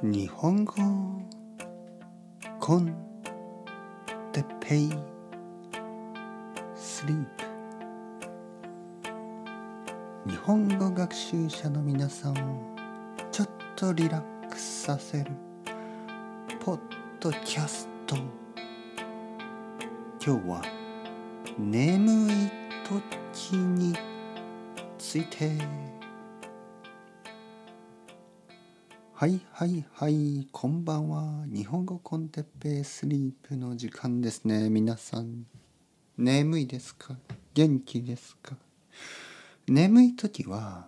日本語コンテペイスリープ。日本語学習者の皆さんをちょっとリラックスさせるポッドキャスト。今日は眠い時について。はいはいはいこんばんは。日本語コンテッペイスリープの時間ですね。皆さん眠いですか？元気ですか？眠い時は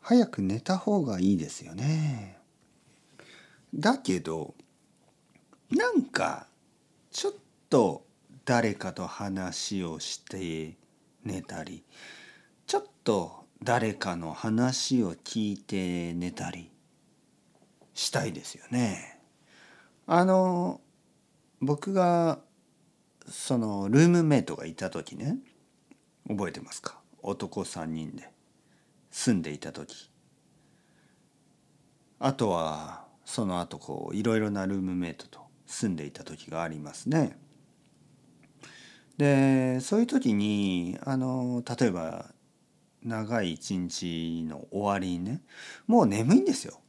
早く寝た方がいいですよね。だけどなんかちょっと誰かと話をして寝たりちょっと誰かの話を聞いて寝たりしたいですよね。あの僕がそのルームメイトがいた時ね覚えてますか？男3人で住んでいた時あとはその後こういろいろなルームメイトと住んでいた時がありますね。でそういう時にあの例えば長い一日の終わりにねもう眠いんですよ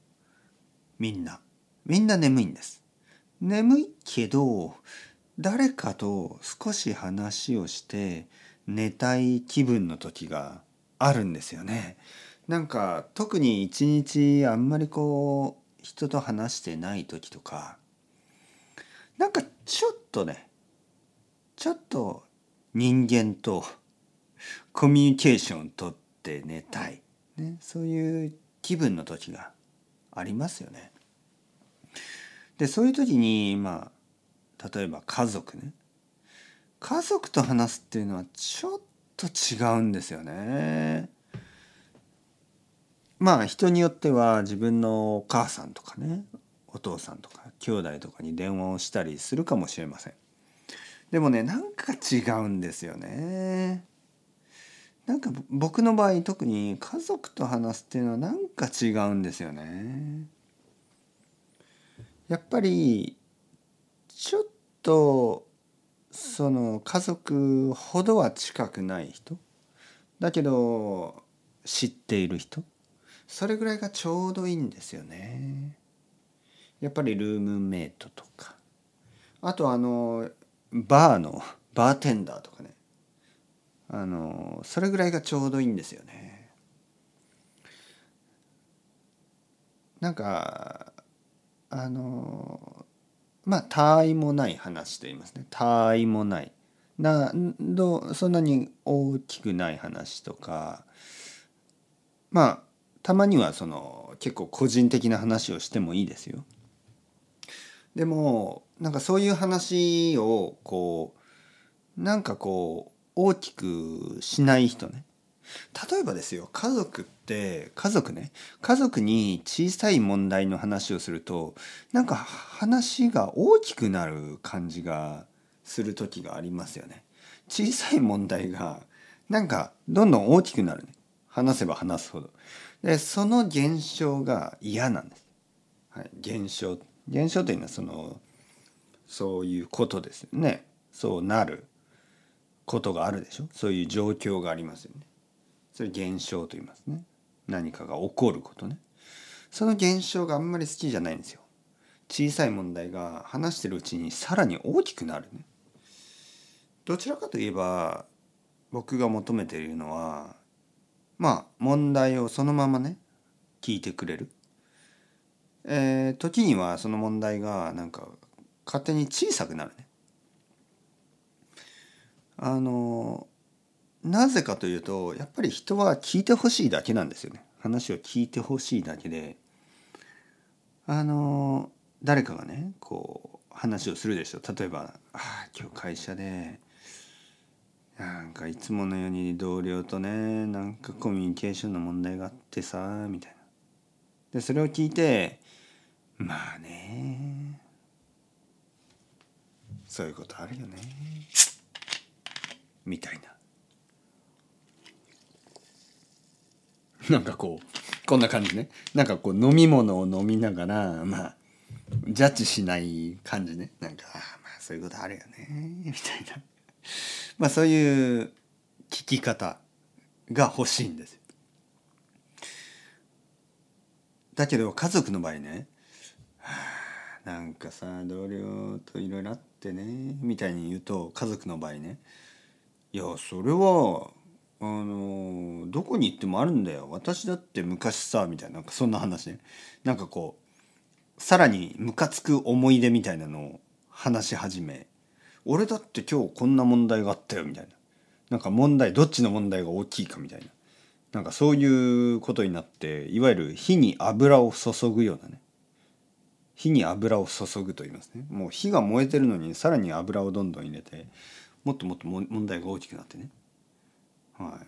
みんな。みんな眠いんです。眠いけど誰かと少し話をして寝たい気分の時があるんですよね。なんか特に一日あんまりこう人と話してない時とかなんかちょっとねちょっと人間とコミュニケーションとって寝たい、ね、そういう気分の時がありますよね。でそういう時にまあ例えば家族ね家族と話すっていうのはちょっと違うんですよね。まあ人によっては自分のお母さんとかねお父さんとか兄弟とかに電話をしたりするかもしれません。でもねなんか違うんですよね。なんか僕の場合特に家族と話すっていうのはなんか違うんですよね。やっぱりちょっとその家族ほどは近くない人だけど知っている人それぐらいがちょうどいいんですよね。やっぱりルームメイトとかあとあのバーのバーテンダーとかねあのそれぐらいがちょうどいいんですよね。なんかあのまあ他愛もない話と言いますね他愛もないなどそんなに大きくない話とかまあたまにはその結構個人的な話をしてもいいですよ。でもなんかそういう話をこうなんかこう大きくしない人ね例えばですよ家族って家族ね家族に小さい問題の話をするとなんか話が大きくなる感じがする時がありますよね。小さい問題がなんかどんどん大きくなるね話せば話すほど。でその現象が嫌なんです。はい、現象現象というのはそのそういうことですよね。そうなることがあるでしょ？そういう状況がありますよね。それ現象と言いますね。何かが起こることね。その現象があんまり好きじゃないんですよ。小さい問題が話してるうちにさらに大きくなるね。どちらかといえば僕が求めているのはまあ問題をそのままね聞いてくれる。えー、時にはその問題がなんか勝手に小さくなるね。あのなぜかというとやっぱり人は聞いてほしいだけなんですよね。話を聞いてほしいだけで。あの誰かがねこう話をするでしょ例えば「ああ今日会社でなんかいつものように同僚とねなんかコミュニケーションの問題があってさ」みたいな。でそれを聞いて「まあね。そういうことあるよね」みたいな。なんかこうこんな感じね。なんかこう飲み物を飲みながらまあジャッジしない感じね。なんかあまあそういうことあるよねみたいな。まあそういう聞き方が欲しいんですよ。だけど家族の場合ね、なんかさ同僚といろいろあってねみたいに言うと家族の場合ねいやそれはあのどこに行ってもあるんだよ。私だって昔さみたいななんかそんな話ね。なんかこうさらにムカつく思い出みたいなのを話し始め俺だって今日こんな問題があったよみたいな。なんか問題どっちの問題が大きいかみたいな。なんかそういうことになっていわゆる火に油を注ぐようなね。火に油を注ぐと言いますね。もう火が燃えてるのにさらに油をどんどん入れてもっともっと問題が大きくなってね。は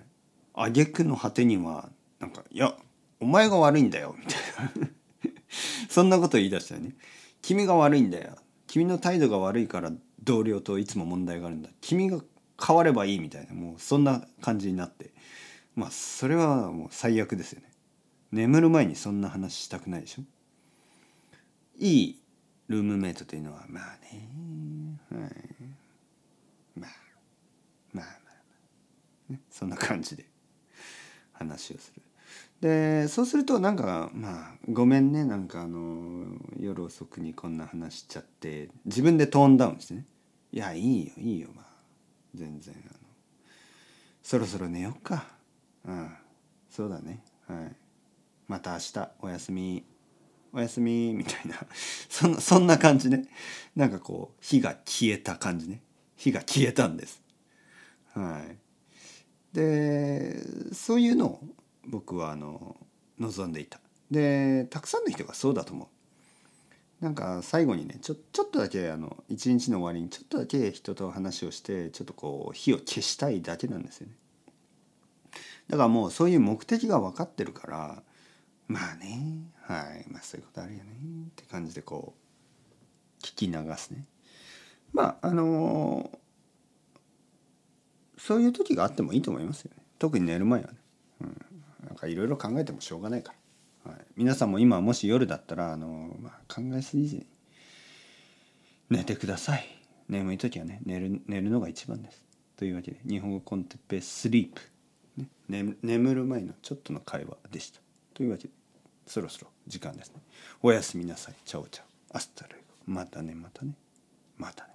い。挙句の果てにはなんか「いやお前が悪いんだよ」みたいな。そんなこと言い出したよね「君が悪いんだよ。君の態度が悪いから同僚といつも問題があるんだ。君が変わればいい」みたいな。もうそんな感じになって。まあそれはもう最悪ですよね。眠る前にそんな話したくないでしょ。いいルームメイトというのはまあね、はい、まあまあまあ、まあ、ね、そんな感じで話をする。でそうするとなんかまあごめんねなんかあの夜遅くにこんな話しちゃって自分でトーンダウンしてね。いやいいよいいよまあ全然あのそろそろ寝よっか。うんそうだね。はい。また明日おやすみおやすみみたいな。そんなそんな感じね。なんかこう火が消えた感じね。火が消えたんです。はい。でそういうのを僕はあの望んでいた。でたくさんの人がそうだと思う。なんか最後にねちょちょっとだけあの一日の終わりにちょっとだけ人と話をしてちょっとこう火を消したいだけなんですよね。だからもうそういう目的が分かってるからまあねはいまあそういうことあるよねって感じでこう聞き流すね。まああのそういう時があってもいいと思いますよね。特に寝る前はね、うん、なんかいろいろ考えてもしょうがないから、はい、皆さんも今もし夜だったらあの、まあ、考えすぎずに寝てください。眠い時はね寝る寝るのが一番です。というわけで日本語 con てっぺい sleep。ね、眠る前のちょっとの会話でした。というわけでそろそろ時間ですね。おやすみなさい。 Chao chao。 Hasta luego またねまたね。またね。